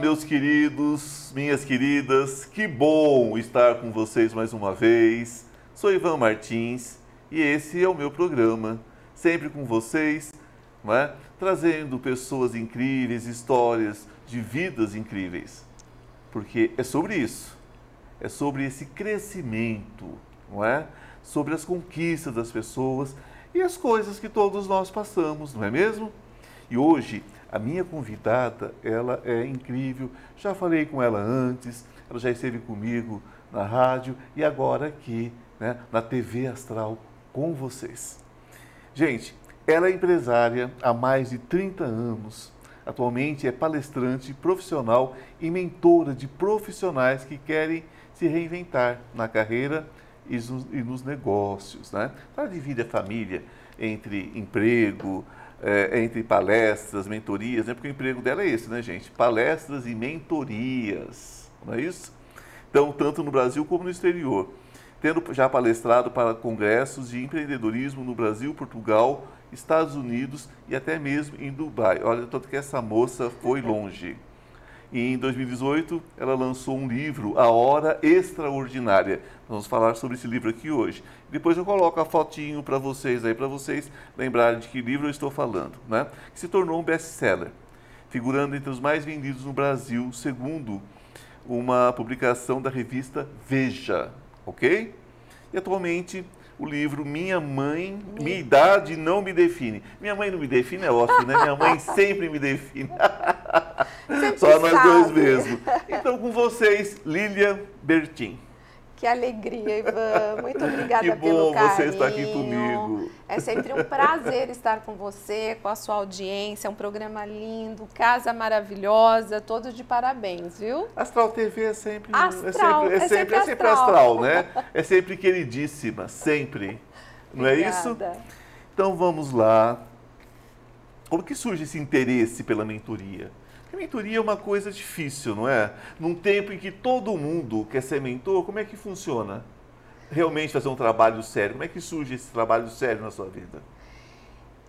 meus queridos, minhas queridas, que bom estar com vocês mais uma vez. Sou Ivan Martins e esse é o meu programa, sempre com vocês, não é? trazendo pessoas incríveis, histórias de vidas incríveis. Porque é sobre isso, é sobre esse crescimento, não é? Sobre as conquistas das pessoas e as coisas que todos nós passamos, não é mesmo? E hoje a minha convidada, ela é incrível. Já falei com ela antes, ela já esteve comigo na rádio e agora aqui, né, na TV Astral com vocês. Gente, ela é empresária há mais de 30 anos. Atualmente é palestrante profissional e mentora de profissionais que querem se reinventar na carreira e nos negócios. Né? Ela divide a família entre emprego, é, entre palestras, mentorias, né? porque o emprego dela é esse, né, gente? Palestras e mentorias, não é isso? Então, tanto no Brasil como no exterior. Tendo já palestrado para congressos de empreendedorismo no Brasil, Portugal, Estados Unidos e até mesmo em Dubai. Olha, tanto que essa moça foi longe. E em 2018, ela lançou um livro, A Hora Extraordinária. Vamos falar sobre esse livro aqui hoje. Depois eu coloco a fotinho para vocês aí, para vocês lembrarem de que livro eu estou falando, né? Que se tornou um best-seller, figurando entre os mais vendidos no Brasil, segundo uma publicação da revista Veja, ok? E atualmente o livro Minha Mãe, Minha Idade Não Me Define. Minha mãe não me define, é ótimo, né? Minha mãe sempre me define. Só nós sabe. dois mesmo. Então, com vocês, Lilian Bertin. Que alegria, Ivan. Muito obrigada Que pelo bom carinho. você estar aqui comigo. É sempre um prazer estar com você, com a sua audiência. É um programa lindo, casa maravilhosa, todos de parabéns, viu? Astral TV é sempre, Astral, é sempre, é é sempre, sempre é sempre astral. astral, né? É sempre queridíssima, sempre. Não é isso? Então vamos lá. Como que surge esse interesse pela mentoria? Porque mentoria é uma coisa difícil, não é? Num tempo em que todo mundo quer ser mentor, como é que funciona? Realmente fazer um trabalho sério. Como é que surge esse trabalho sério na sua vida?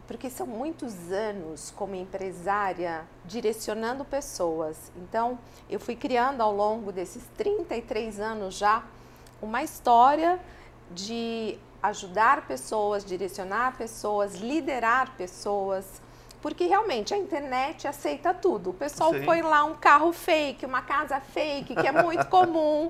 Porque são muitos anos como empresária direcionando pessoas. Então, eu fui criando ao longo desses 33 anos já uma história de ajudar pessoas, direcionar pessoas, liderar pessoas. Porque realmente a internet aceita tudo. O pessoal Sim. põe lá um carro fake, uma casa fake, que é muito comum,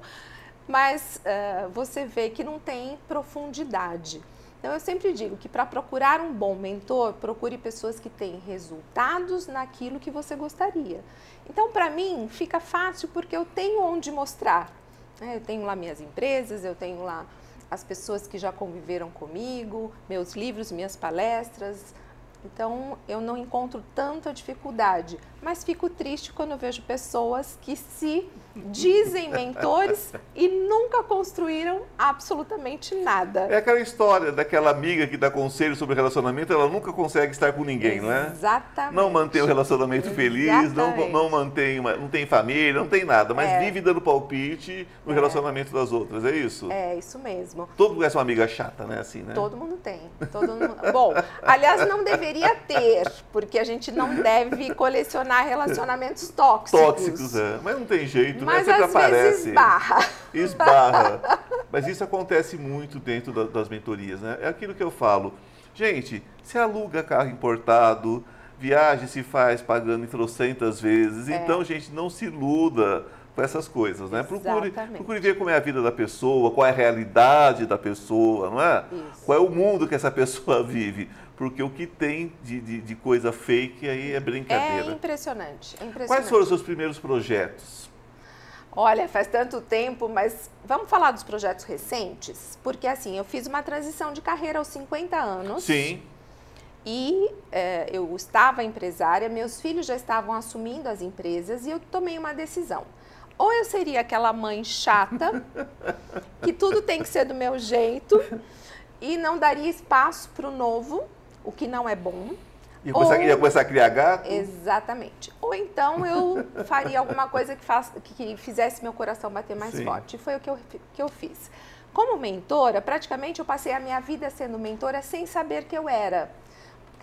mas eh, você vê que não tem profundidade. Então, eu sempre digo que para procurar um bom mentor, procure pessoas que têm resultados naquilo que você gostaria. Então, para mim, fica fácil porque eu tenho onde mostrar. né? Eu tenho lá minhas empresas, eu tenho lá as pessoas que já conviveram comigo, meus livros, minhas palestras. Então, eu não encontro tanta dificuldade, mas fico triste quando vejo pessoas que se dizem mentores e nunca construíram absolutamente nada. É aquela história daquela amiga que dá conselho sobre relacionamento, ela nunca consegue estar com ninguém, não é? Exatamente. Não mantém o relacionamento feliz, não, Exatamente. não mantém uma, não tem família, não tem nada, mas É. vive dando palpite no relacionamento das outras, é isso? É, isso mesmo. Todo mundo conhece uma amiga chata, né? Assim, né? Todo mundo tem. Todo mundo... Bom, aliás, não deveria ter, porque a gente não deve colecionar relacionamentos tóxicos. Tóxicos, é. Mas não tem jeito, Mas né? Sempre às aparece. vezes barra. Esbarra. Mas isso acontece muito dentro da- das mentorias, né? É aquilo que eu falo. Gente, se aluga carro importado, viagem se faz pagando em trocentas vezes. É. Então, gente, não se iluda com essas coisas, né? Procure, Exatamente. procure ver como é a vida da pessoa, qual é a realidade da pessoa, não é? Isso. Qual é o mundo que essa pessoa vive. Porque o que tem de, de, de coisa fake aí é É brincadeira. impressionante, é impressionante. Quais foram os seus primeiros projetos? Olha, faz tanto tempo, mas vamos falar dos projetos recentes? Porque assim, eu fiz uma transição de carreira aos 50 anos. Sim. E eh, eu estava empresária, meus filhos já estavam assumindo as empresas e eu tomei uma decisão. Ou eu seria aquela mãe chata, que tudo tem que ser do meu jeito, e não daria espaço para o novo, o que não é bom. Ia começar, Ou- ia começar a criar gato? Exatamente. Ou então eu faria alguma coisa que, faça, que- fizesse meu coração bater mais Sim. forte. E foi o que eu, que eu fiz. Como mentora, praticamente eu passei a minha vida sendo mentora sem saber que eu era.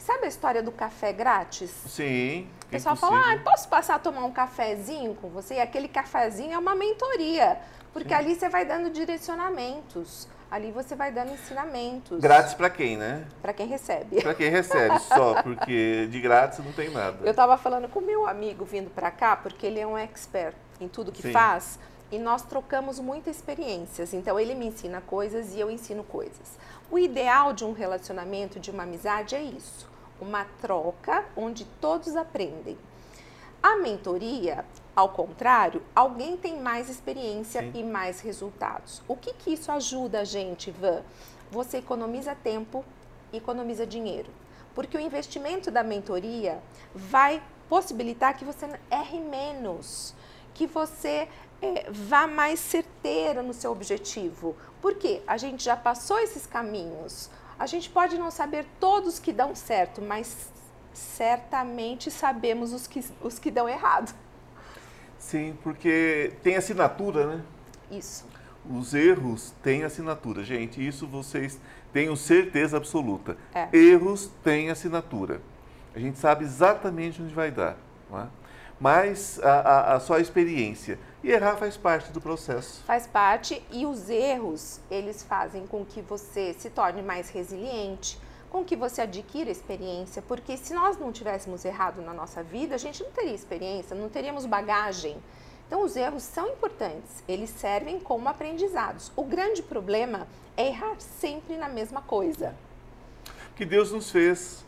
Sabe a história do café grátis? Sim. O pessoal fala, ah, posso passar a tomar um cafezinho com você? E aquele cafezinho é uma mentoria, porque Sim. ali você vai dando direcionamentos. Ali você vai dando ensinamentos. Grátis para quem, né? Para quem recebe. Para quem recebe só, porque de grátis não tem nada. Eu estava falando com o meu amigo vindo para cá, porque ele é um expert em tudo que Sim. faz, e nós trocamos muitas experiências. Então ele me ensina coisas e eu ensino coisas. O ideal de um relacionamento, de uma amizade é isso, uma troca onde todos aprendem. A mentoria, ao contrário, alguém tem mais experiência Sim. e mais resultados. O que, que isso ajuda a gente, Van? Você economiza tempo, economiza dinheiro. Porque o investimento da mentoria vai possibilitar que você erre menos, que você é, vá mais certeira no seu objetivo. Porque a gente já passou esses caminhos. A gente pode não saber todos que dão certo, mas certamente sabemos os que, os que dão errado. Sim, porque tem assinatura, né? Isso. Os erros têm assinatura, gente. Isso vocês tenham certeza absoluta. É. Erros têm assinatura. A gente sabe exatamente onde vai dar. É? Mas a, a, a sua experiência. E errar faz parte do processo. Faz parte e os erros, eles fazem com que você se torne mais resiliente, com que você adquira experiência, porque se nós não tivéssemos errado na nossa vida, a gente não teria experiência, não teríamos bagagem. Então, os erros são importantes, eles servem como aprendizados. O grande problema é errar sempre na mesma coisa. Que Deus nos fez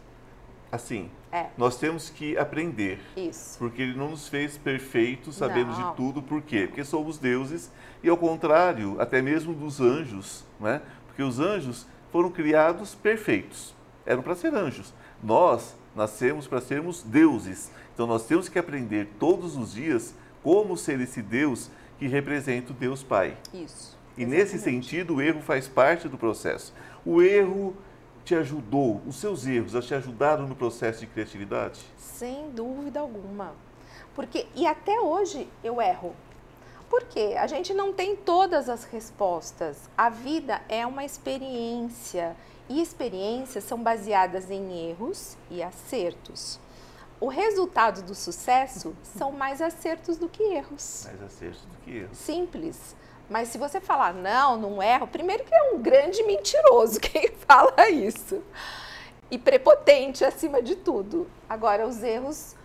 assim. É. Nós temos que aprender. Isso. Porque Ele não nos fez perfeitos, sabemos não. de tudo. Por quê? Porque somos deuses e, ao contrário, até mesmo dos anjos, né? Porque os anjos foram criados perfeitos. Eram para ser anjos. Nós nascemos para sermos deuses. Então nós temos que aprender todos os dias como ser esse Deus que representa o Deus Pai. Isso. E exatamente. nesse sentido, o erro faz parte do processo. O erro te ajudou, os seus erros te ajudaram no processo de criatividade? Sem dúvida alguma. Porque, e até hoje eu erro. Por quê? A gente não tem todas as respostas. A vida é uma experiência e experiências são baseadas em erros e acertos. O resultado do sucesso são mais acertos do que erros. Mais acertos do que erros. Simples. Mas se você falar, não, não erro, primeiro que é um grande mentiroso quem fala isso. E prepotente acima de tudo. Agora, os erros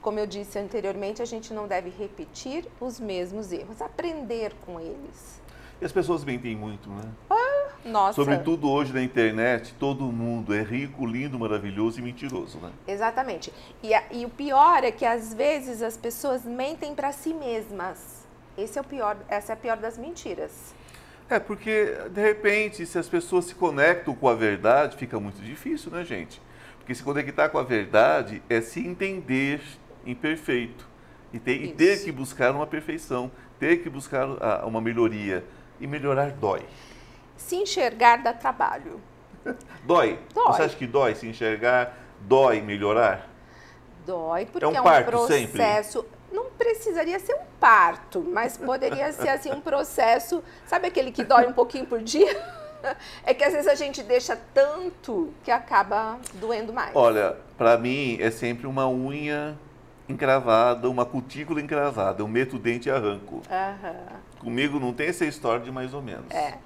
como eu disse anteriormente, a gente não deve repetir os mesmos erros, aprender com eles. E as pessoas mentem muito, né? Ah, nossa. Sobretudo hoje na internet, todo mundo é rico, lindo, maravilhoso e mentiroso, né? Exatamente. E, a, e o pior é que às vezes as pessoas mentem para si mesmas. Esse é o pior, essa é a pior das mentiras. É, porque de repente, se as pessoas se conectam com a verdade, fica muito difícil, né, gente? Porque se conectar com a verdade é se entender imperfeito e ter, e ter que buscar uma perfeição, ter que buscar a, uma melhoria. E melhorar dói. Se enxergar dá trabalho. dói. dói. Você acha que dói se enxergar? Dói melhorar? Dói, porque é um, é um processo. Sempre. Não precisaria ser um parto, mas poderia ser assim um processo. Sabe aquele que dói um pouquinho por dia? É que às vezes a gente deixa tanto que acaba doendo mais. Olha, para mim é sempre uma unha encravada, uma cutícula encravada. Eu meto o dente e arranco. Comigo não tem essa história de mais ou menos. É.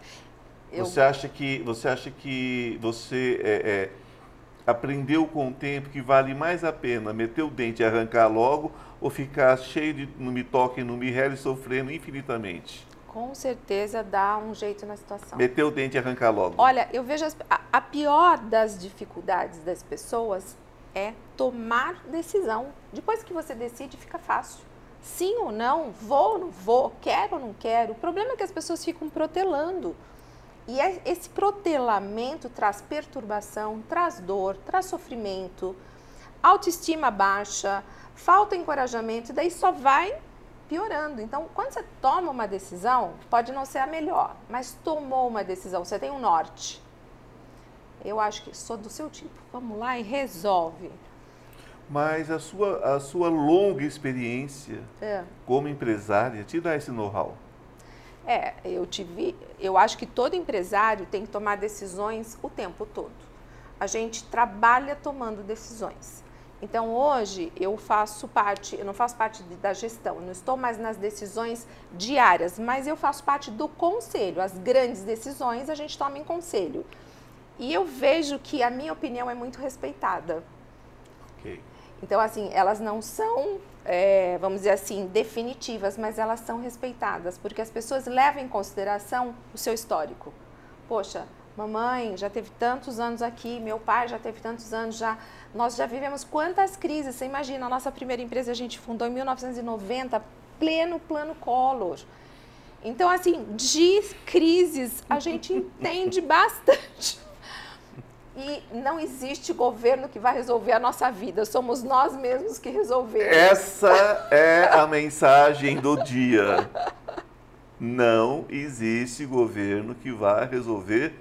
Eu... Você acha que você acha que você é, é, aprendeu com o tempo que vale mais a pena meter o dente e arrancar logo ou ficar cheio de não me toque, não me rele sofrendo infinitamente? com certeza dá um jeito na situação. Meter o dente e arrancar logo. Olha, eu vejo as, a, a, pior das dificuldades das pessoas é tomar decisão. Depois que você decide, fica fácil. Sim ou não, vou ou não vou, quero ou não quero. O problema é que as pessoas ficam protelando. E é, esse protelamento traz perturbação, traz dor, traz sofrimento, autoestima baixa, falta encorajamento, e daí só vai piorando. Então, quando você toma uma decisão, pode não ser a melhor, mas tomou uma decisão, você tem um norte. Eu acho que sou do seu tipo. Vamos lá e resolve. Mas a sua, a sua longa experiência é. como empresária te dá esse know-how. É, eu tive. Eu acho que todo empresário tem que tomar decisões o tempo todo. a gente trabalha tomando decisões. Então hoje eu faço parte, eu não faço parte da gestão, não estou mais nas decisões diárias, mas eu faço parte do conselho. As grandes decisões a gente toma em conselho. E eu vejo que a minha opinião é muito respeitada. Ok. Então, assim, elas não são, é, vamos dizer assim, definitivas, mas elas são respeitadas, porque as pessoas levam em consideração o seu histórico. Poxa, mamãe já teve tantos anos aqui, meu pai já teve tantos anos, já nós já vivemos quantas crises. Você imagina, a nossa primeira empresa a gente fundou em 1990, pleno plano Collor. Então, assim, de crises a gente entende bastante. E não existe governo que vai resolver a nossa vida, somos nós mesmos que resolvemos. Essa é a mensagem do dia. Não existe governo que vai resolver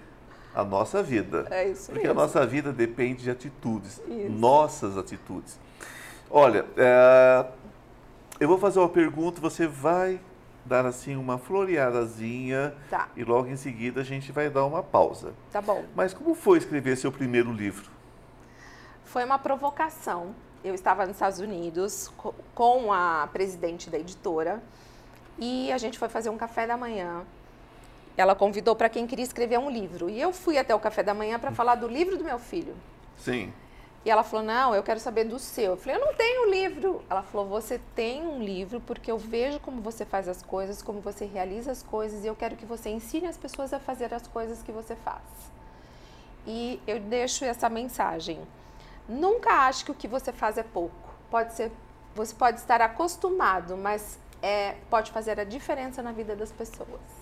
a nossa vida. É isso Porque mesmo. a nossa vida depende de atitudes, Isso. nossas atitudes. Olha, é, eu vou fazer uma pergunta, você vai dar assim uma floreadazinha Tá, e logo em seguida a gente vai dar uma pausa. tá bom. Mas como foi escrever seu primeiro livro? Foi uma provocação. Eu estava nos Estados Unidos co- com a presidente da editora e a gente foi fazer um café da manhã. Ela convidou para quem queria escrever um livro. E eu fui até o café da manhã para falar do livro do meu filho. Sim. E ela falou: Não, eu quero saber do seu. Eu falei: Eu não tenho livro. Ela falou: Você tem um livro porque eu vejo como você faz as coisas, como você realiza as coisas e eu quero que você ensine as pessoas a fazer as coisas que você faz. E eu deixo essa mensagem. Nunca ache que o que você faz é pouco. Pode ser, você pode estar acostumado, mas é, pode fazer a diferença na vida das pessoas.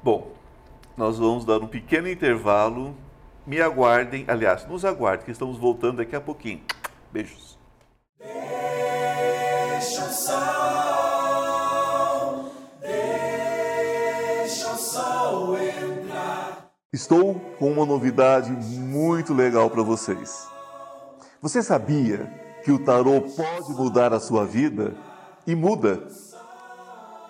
Bom, nós vamos dar um pequeno intervalo. Me aguardem, aliás, nos aguardem, que estamos voltando daqui a pouquinho. Beijos. Deixa o sol, deixa o sol entrar. Estou com uma novidade muito legal para vocês. Você sabia que o tarô pode mudar a sua vida? E muda.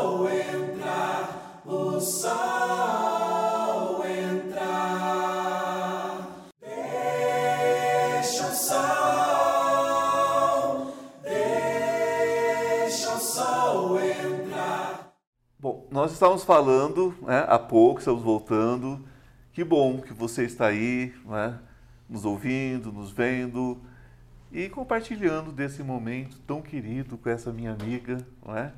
Sol entrar, o sol entrar. Deixa o sol, deixa o sol entrar. Bom, nós estávamos falando né, há pouco, estamos voltando. Que bom que você está aí, né, nos ouvindo, nos vendo e compartilhando desse momento tão querido com essa minha amiga, não é?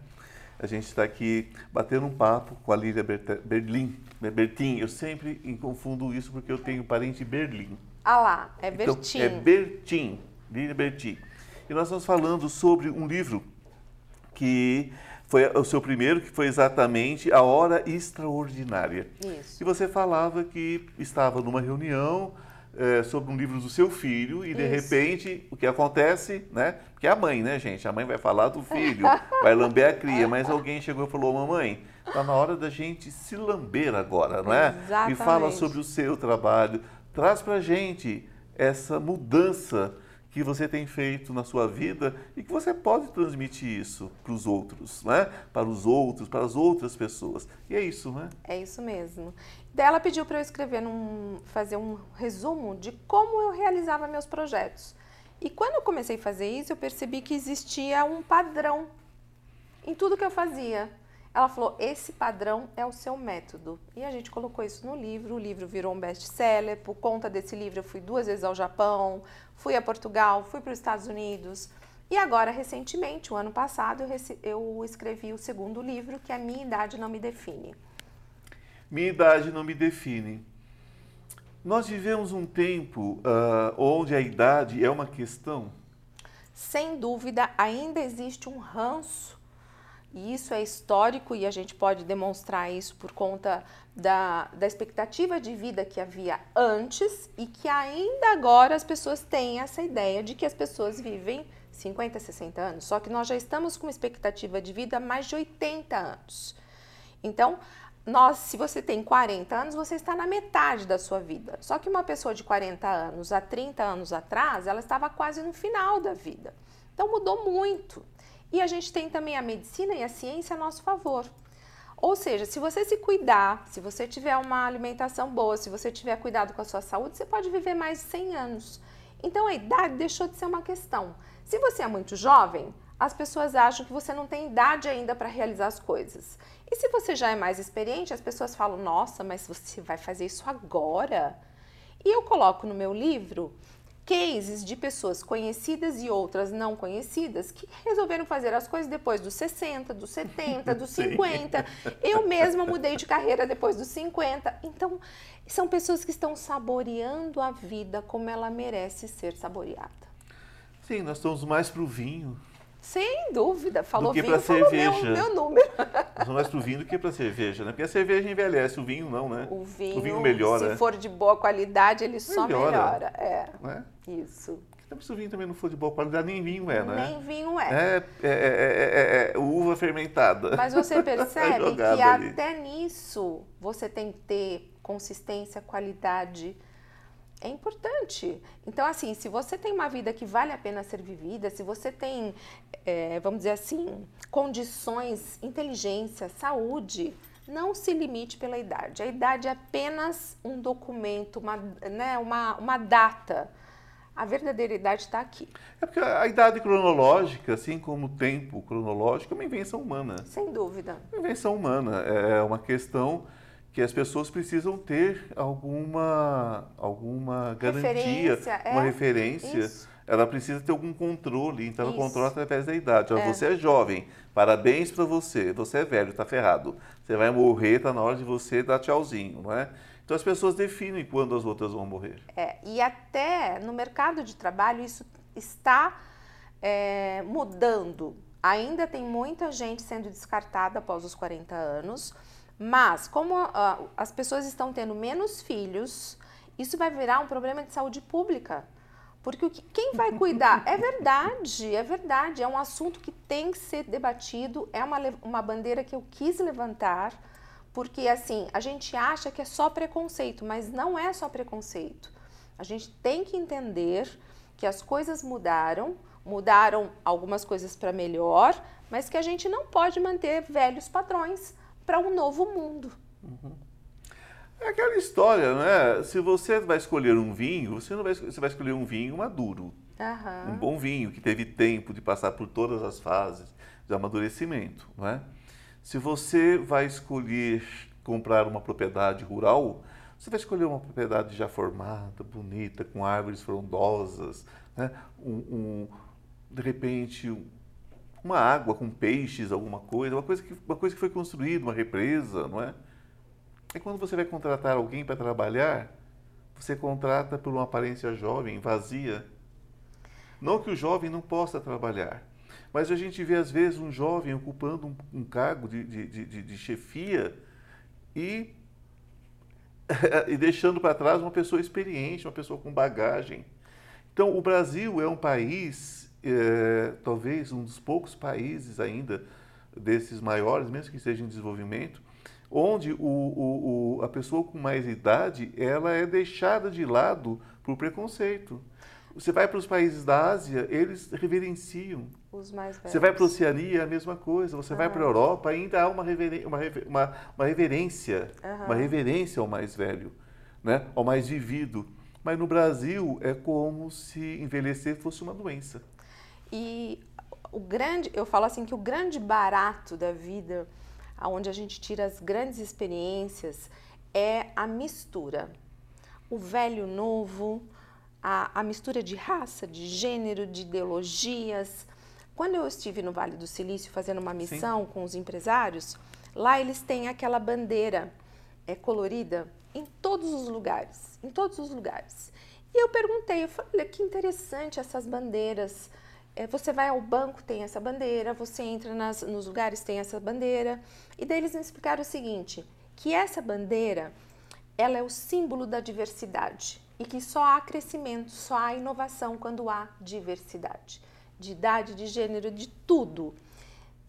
A gente está aqui batendo um papo com a Lília Berta- Berlim, né, Bertin. Eu sempre confundo isso porque eu tenho parente em Berlim. Ah lá, é Então, Bertim. é Bertin, Lília Bertin. E nós estamos falando sobre um livro que foi o seu primeiro, que foi exatamente A Hora Extraordinária. Isso. E você falava que estava numa reunião eh, sobre um livro do seu filho e de Isso. repente o que acontece, né? Porque é a mãe, né, gente? A mãe vai falar do filho, vai lamber a cria, mas alguém chegou e falou: "Mamãe, tá na hora da gente se lamber agora, não é?" E fala Exatamente. sobre o seu trabalho, traz pra gente essa mudança que você tem feito na sua vida e que você pode transmitir isso para os outros, né? Para os outros, para as outras pessoas. E é isso, né? É isso mesmo. Daí ela pediu para eu escrever, num, fazer um resumo de como eu realizava meus projetos. E quando eu comecei a fazer isso, eu percebi que existia um padrão em tudo que eu fazia. Ela falou: esse padrão é o seu método. E a gente colocou isso no livro. O livro virou um best-seller. Por conta desse livro, eu fui duas vezes ao Japão, fui a Portugal, fui para os Estados Unidos. E agora, recentemente, o ano passado, eu, eu escrevi o segundo livro, que é Minha Idade Não Me Define. Minha idade não me define. Nós vivemos um tempo ah, onde a idade é uma questão. Sem dúvida, ainda existe um ranço, e isso é histórico, e a gente pode demonstrar isso por conta da, da expectativa de vida que havia antes, e que ainda agora as pessoas têm essa ideia de que as pessoas vivem 50, 60 anos. Só que nós já estamos com uma expectativa de vida mais de 80 anos. Então, nós, se você tem 40 anos, você está na metade da sua vida. Só que uma pessoa de 40 anos, há 30 anos atrás, ela estava quase no final da vida. Então mudou muito. E a gente tem também a medicina e a ciência a nosso favor. Ou seja, se você se cuidar, se você tiver uma alimentação boa, se você tiver cuidado com a sua saúde, você pode viver mais de 100 anos. Então a idade deixou de ser uma questão. Se você é muito jovem, as pessoas acham que você não tem idade ainda para realizar as coisas. E se você já é mais experiente, as pessoas falam: "Nossa, mas você vai fazer isso agora?" E eu coloco no meu livro cases de pessoas conhecidas e outras não conhecidas que resolveram fazer as coisas depois dos 60, dos 70, dos Sim. 50. Eu mesma mudei de carreira depois dos 50. Então, são pessoas que estão saboreando a vida como ela merece ser saboreada. Sim, nós estamos mais para o vinho. Sem dúvida, falou que vinho, falou meu, cerveja. meu número. Estamos mais para o vinho do que para cerveja, né? Porque a cerveja envelhece, o vinho não, né? O vinho, O vinho melhora. se for de boa qualidade, ele só Melhora. melhora. É, né? isso. Então, se o vinho também não for de boa qualidade, nem vinho é, né? Nem vinho é. É, é, é, é- é uva fermentada. Mas você percebe que ali. até nisso você tem que ter consistência, qualidade. É importante. Então, assim, se você tem uma vida que vale a pena ser vivida, se você tem, eh, vamos dizer assim, condições, inteligência, saúde, não se limite pela idade. A idade é apenas um documento, uma, né, uma, uma data. A verdadeira idade está aqui, É porque a idade cronológica, assim como o tempo cronológico, é uma invenção humana. sem dúvida. Uma invenção humana. É uma questão que as pessoas precisam ter alguma, alguma garantia, Referência, é. uma referência. Isso. Ela precisa ter algum controle, então ela Isso. controla através da idade. É. Você é jovem, parabéns para você. Você é velho, tá ferrado. Você vai morrer, tá na hora de você dar tchauzinho, não é? Então as pessoas definem quando as outras vão morrer. É, e até no mercado de trabalho isso está é, mudando. Ainda tem muita gente sendo descartada após os 40 anos, mas como ah, as pessoas estão tendo menos filhos, isso vai virar um problema de saúde pública. Porque que- quem vai cuidar? É verdade, é verdade. É um assunto que tem que ser debatido. É uma, uma bandeira que eu quis levantar, porque assim, a gente acha que é só preconceito, mas não é só preconceito. A gente tem que entender que as coisas mudaram, mudaram algumas coisas para melhor, mas que a gente não pode manter velhos padrões para um novo mundo. É aquela história, né? Se você vai escolher um vinho, você não vai, você vai escolher um vinho maduro. Um Aham. bom vinho que teve tempo de passar por todas as fases de amadurecimento, não é? Se você vai escolher comprar uma propriedade rural, você vai escolher uma propriedade já formada, bonita, com árvores frondosas, né? um, um- de repente um- uma água com peixes, alguma coisa, uma coisa que, uma coisa que foi construída, uma represa, não é? E quando você vai contratar alguém para trabalhar, você contrata por uma aparência jovem, vazia. Não que o jovem não possa trabalhar, mas a gente vê às vezes um jovem ocupando um, um cargo de, de, de, de- de chefia e, e deixando para trás uma pessoa experiente, uma pessoa com bagagem. Então, o Brasil é um país, eh, talvez um dos poucos países ainda desses maiores, mesmo que esteja em desenvolvimento, onde o, o, o- a pessoa com mais idade ela é deixada de lado por preconceito. Você vai para os países da Ásia, eles reverenciam. Os mais velhos. Você vai para a Oceania, é a mesma coisa. Você vai para a Europa, ainda há uma, reveren- uma, uma, uma reverência, Aham. uma reverência ao mais velho, né? ao mais vivido. Mas no Brasil é como se envelhecer fosse uma doença. E o grande, eu falo assim que o grande barato da vida, aonde a gente tira as grandes experiências, é a mistura. O velho novo, a, a mistura de raça, de gênero, de ideologias. Quando eu estive no Vale do Silício fazendo uma missão Sim. com os empresários, lá eles têm aquela bandeira é, colorida em todos os lugares, em todos os lugares. E eu perguntei, eu falei, olha que interessante essas bandeiras. É, você vai ao banco, tem essa bandeira, você entra nas, nos lugares, tem essa bandeira. E daí eles me explicaram o seguinte, que essa bandeira, ela é o símbolo da diversidade e que só há crescimento, só há inovação quando há diversidade. De idade, de gênero, de tudo.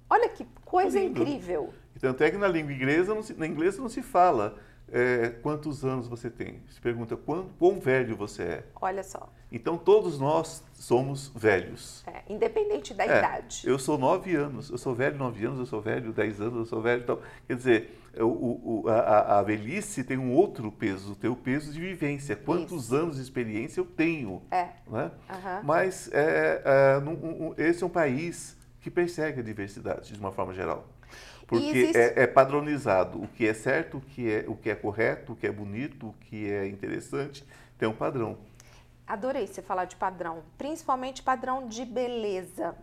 Olha que coisa incrível. Tanto é que na língua inglesa, não se, na inglesa não se fala é, quantos anos você tem. Se pergunta quão, quão velho você é. Olha só. Então todos nós somos velhos. É, independente da é, idade. Eu sou nove anos, eu sou velho nove anos, eu sou velho dez anos, eu sou velho. Então, quer dizer, o, o, a, a, velhice tem um outro peso, tem o peso de vivência. Quantos Isso. anos de experiência eu tenho? É. Né? Uhum. Mas é, é, um, esse é um país que persegue a diversidade de uma forma geral. Porque existe... é, é, padronizado o que é certo, o que é, o que é correto, o que é bonito, o que é interessante, tem um padrão. Adorei você falar de padrão, principalmente padrão de beleza.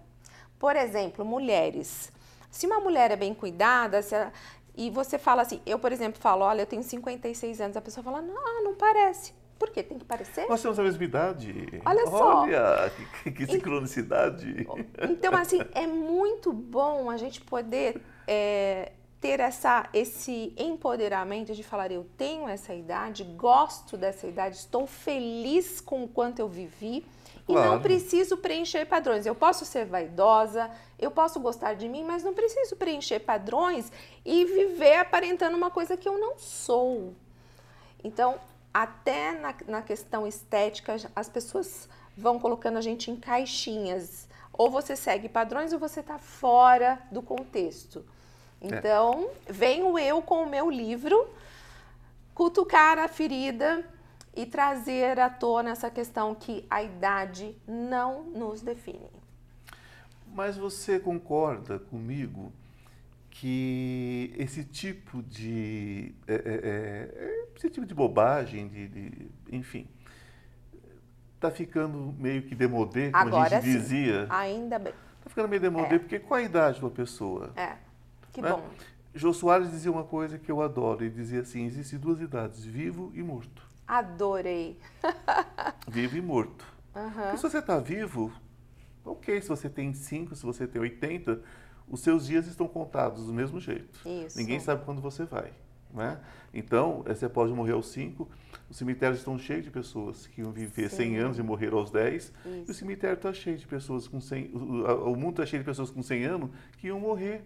Por exemplo, mulheres. Se uma mulher é bem cuidada, ela, e você fala assim, eu, por exemplo, falo, olha, eu tenho 56 anos, a pessoa fala, não, não parece. Por quê? Tem que parecer? Nós temos a mesma idade. Olha só. Olha, que, que sincronicidade. Então, assim, é muito bom a gente poder é, ter essa, esse empoderamento de falar: eu tenho essa idade, gosto dessa idade, estou feliz com o quanto eu vivi. E claro. não preciso preencher padrões. Eu posso ser vaidosa, eu posso gostar de mim, mas não preciso preencher padrões e viver aparentando uma coisa que eu não sou. Então, até na, na questão estética, as pessoas vão colocando a gente em caixinhas. Ou você segue padrões ou você está fora do contexto. É. Então, é. venho eu com o meu livro cutucar a ferida e trazer à tona essa questão que a idade não nos define. Mas você concorda comigo que esse tipo de é, é, é, esse tipo de bobagem, de, de enfim, está ficando meio que demodê, como Agora, a gente dizia. Sim. Ainda bem. Está ficando meio demodê, é. porque qual a idade de uma pessoa? É. Que né? bom. Jô Soares dizia uma coisa que eu adoro. Ele dizia assim: existem duas idades, vivo e morto. Adorei. vivo e morto. Uhum. se você está vivo, ok. Se você tem 5, se você tem 80, os seus dias estão contados do mesmo jeito. Isso. Ninguém sabe quando você vai. Né? Então, você pode morrer aos 5, os cemitérios estão cheios de pessoas que iam viver Sim. 100 anos e morrer aos 10, Isso. e o cemitério está cheio de pessoas com 100, o mundo está cheio de pessoas com 100 anos que iam morrer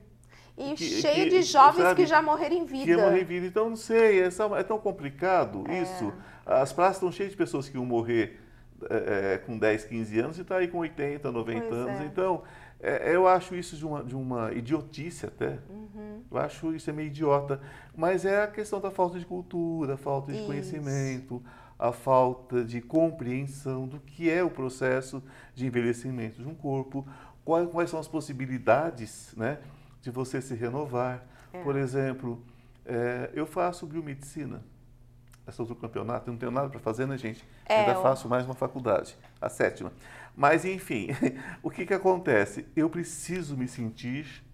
e que, cheio que, de jovens sabe, que já morreram em vida. Que morrer em vida. Então, não sei, é, é tão complicado é. isso. As praças estão cheias de pessoas que iam morrer é, é com 10, 15 anos e está aí com 80, 90 pois anos. É. Então, é, eu acho isso de uma, de uma idiotice até. Uhum. Eu acho isso é meio idiota. Mas é a questão da falta de cultura, a falta de isso. conhecimento, a falta de compreensão do que é o processo de envelhecimento de um corpo, quais, quais são as possibilidades, né? De você se renovar. É. Por exemplo, é, eu faço biomedicina. Essa outro campeonato, eu não tenho nada para fazer, né, gente? É, Ainda eu... faço mais uma faculdade, a sétima. Mas, enfim, o que, que acontece? Eu preciso me sentir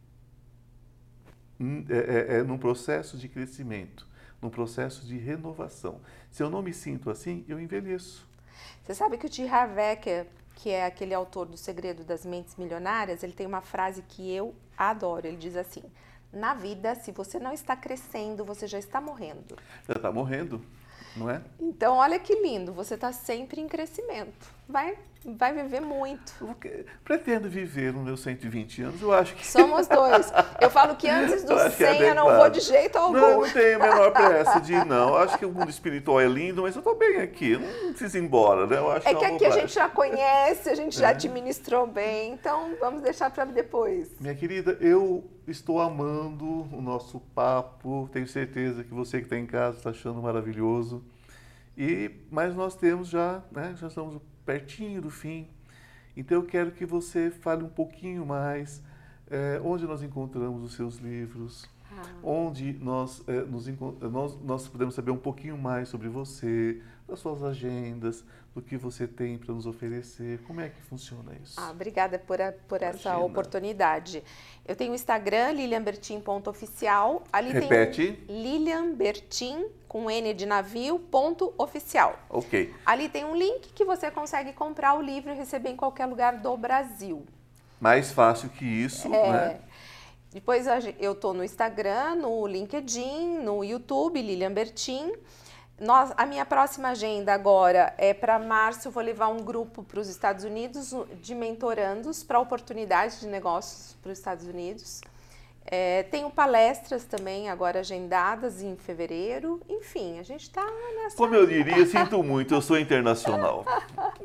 é, é, é, num processo de crescimento, num processo de renovação. Se eu não me sinto assim, eu envelheço. Você sabe que o T. Harv Eker, que é aquele autor do Segredo das Mentes Milionárias, ele tem uma frase que eu adoro. Ele diz assim: na vida, se você não está crescendo, você já está morrendo. Já está morrendo, não é? Então, olha que lindo, você está sempre em crescimento. Vai vai viver muito. Pretendo viver nos meus 120 anos, eu acho que. Somos dois. Eu falo que antes dos 100 é eu não vou de jeito algum. Não, não tenho a menor pressa de ir, não. Eu acho que o mundo espiritual é lindo, mas eu estou bem aqui. Não preciso ir embora, né? Eu acho é que, aqui a gente já conhece, a gente já é. administrou bem, então vamos deixar para depois. Minha querida, eu estou amando o nosso papo. Tenho certeza que você que está em casa está achando maravilhoso. E, mas nós temos já, né, já estamos pertinho do fim. Então eu quero que você fale um pouquinho mais é, onde nós encontramos os seus livros. Onde nós, eh, nos encon- nós, nós podemos saber um pouquinho mais sobre você, das suas agendas, do que você tem para nos oferecer. Como é que funciona isso? Ah, obrigada por, a- por essa oportunidade. Eu tenho o Instagram, lilianbertin.oficial. Ali Repete. tem Lilian Bertin, com N de navio, ponto oficial. Ok. Ali tem um link que você consegue comprar o livro e receber em qualquer lugar do Brasil. Mais fácil que isso, É. né? Depois eu tô no Instagram, no LinkedIn, no YouTube, Lilian Bertin. Nós, a minha próxima agenda agora é para março. Eu vou levar um grupo para os Estados Unidos de mentorandos para oportunidades de negócios para os Estados Unidos. É, tenho palestras também agora agendadas em fevereiro. Enfim, a gente está nessa. Como eu diria, sinto muito, eu sou internacional.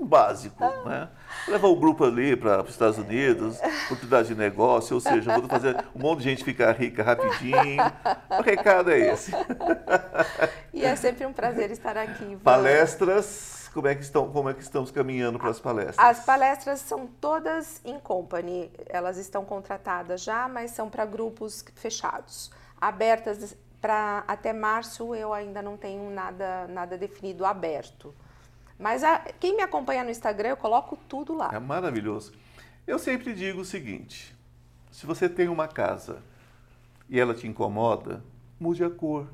Básico, né? Levar o grupo ali para os Estados Unidos, oportunidade de negócio, ou seja, vou fazer um monte de gente ficar rica rapidinho. O recado é esse. E é sempre um prazer estar aqui. Ivan. Palestras, como é que, estão, como é que estamos caminhando para as palestras? As palestras são todas em company, elas estão contratadas já, mas são para grupos fechados. Abertas para até março eu ainda não tenho nada, nada definido aberto. Mas a- quem me acompanha no Instagram, eu coloco tudo lá. É maravilhoso. Eu sempre digo o seguinte: se você tem uma casa e ela te incomoda, mude a cor.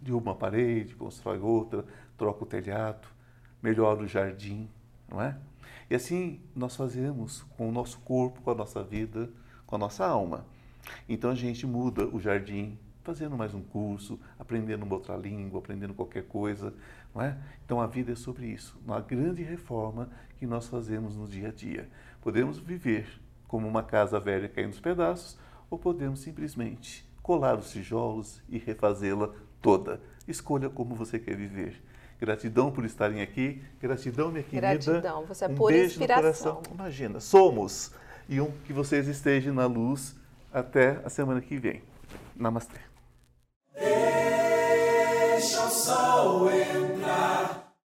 Derruba uma parede, constrói outra, troca o telhado, melhora o jardim, não é? E assim nós fazemos com o nosso corpo, com a nossa vida, com a nossa alma. Então a gente muda o jardim, fazendo mais um curso, aprendendo uma outra língua, aprendendo qualquer coisa, não é? Então a vida é sobre isso, uma grande reforma que nós fazemos no dia a dia. Podemos viver como uma casa velha caindo aos pedaços, ou podemos simplesmente colar os tijolos e refazê-la toda. Escolha como você quer viver. Gratidão por estarem aqui. Gratidão, minha querida. Gratidão, você é um pura beijo inspiração. no coração. Imagina, somos. E um, que vocês estejam na luz até a semana que vem. Namastê. Deixa o sol entrar.